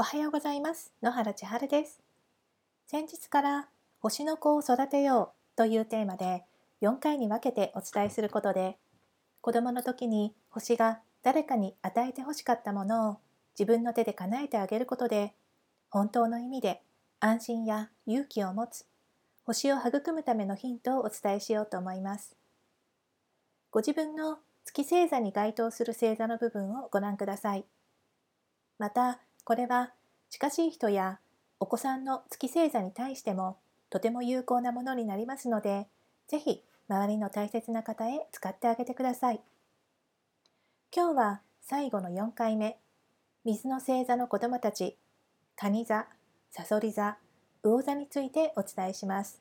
おはようございます。野原千春です。先日から星の子を育てようというテーマで4回に分けてお伝えすることで子供の時に星が誰かに与えてほしかったものを自分の手で叶えてあげることで本当の意味で安心や勇気を持つ星を育むためのヒントをお伝えしようと思います。ご自分の月星座に該当する星座の部分をご覧ください。また、これは近しい人やお子さんの月星座に対してもとても有効なものになりますので、ぜひ周りの大切な方へ使ってあげてください。今日は最後の4回目、水の星座の子供たち、蟹座、さそり座、魚座についてお伝えします。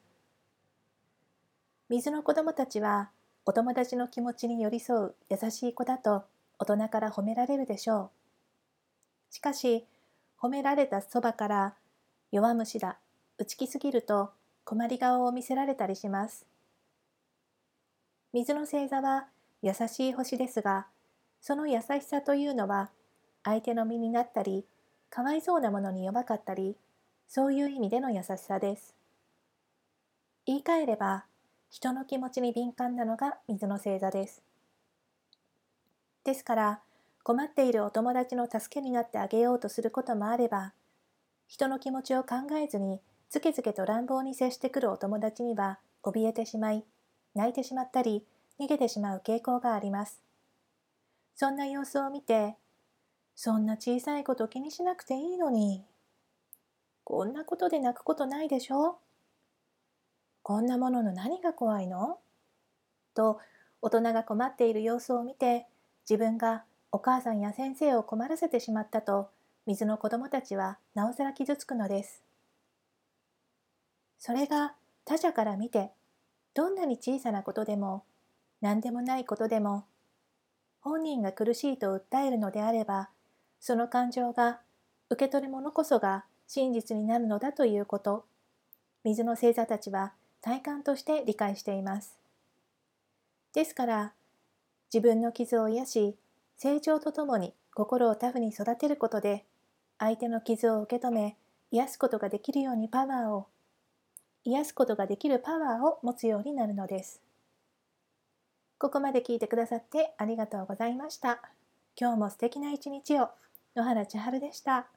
水の子供たちはお友達の気持ちに寄り添う優しい子だと大人から褒められるでしょう。しかし、褒められたそばから弱虫だ、内気すぎると困り顔を見せられたりします。水の星座は優しい星ですが、その優しさというのは相手の身になったり、かわいそうなものに弱かったり、そういう意味での優しさです。言い換えれば、人の気持ちに敏感なのが水の星座です。ですから、困っているお友達の助けになってあげようとすることもあれば、人の気持ちを考えずにずけずけと乱暴に接してくるお友達には怯えてしまい、泣いてしまったり、逃げてしまう傾向があります。そんな様子を見て、そんな小さいこと気にしなくていいのに、こんなことで泣くことないでしょ？こんなものの何が怖いの？と大人が困っている様子を見て自分がお母さんや先生を困らせてしまったと水の子供たちはなおさら傷つくのです。それが他者から見てどんなに小さなことでも何でもないことでも本人が苦しいと訴えるのであればその感情が受け取るものこそが真実になるのだということ水の星座たちは体感として理解していますですから自分の傷を癒し成長とともに心をタフに育てることで相手の傷を受け止め癒すことができるようにパワーを癒すことができるパワーを持つようになるのです。ここまで聞いてくださってありがとうございました。今日も素敵な一日を。野原千春でした。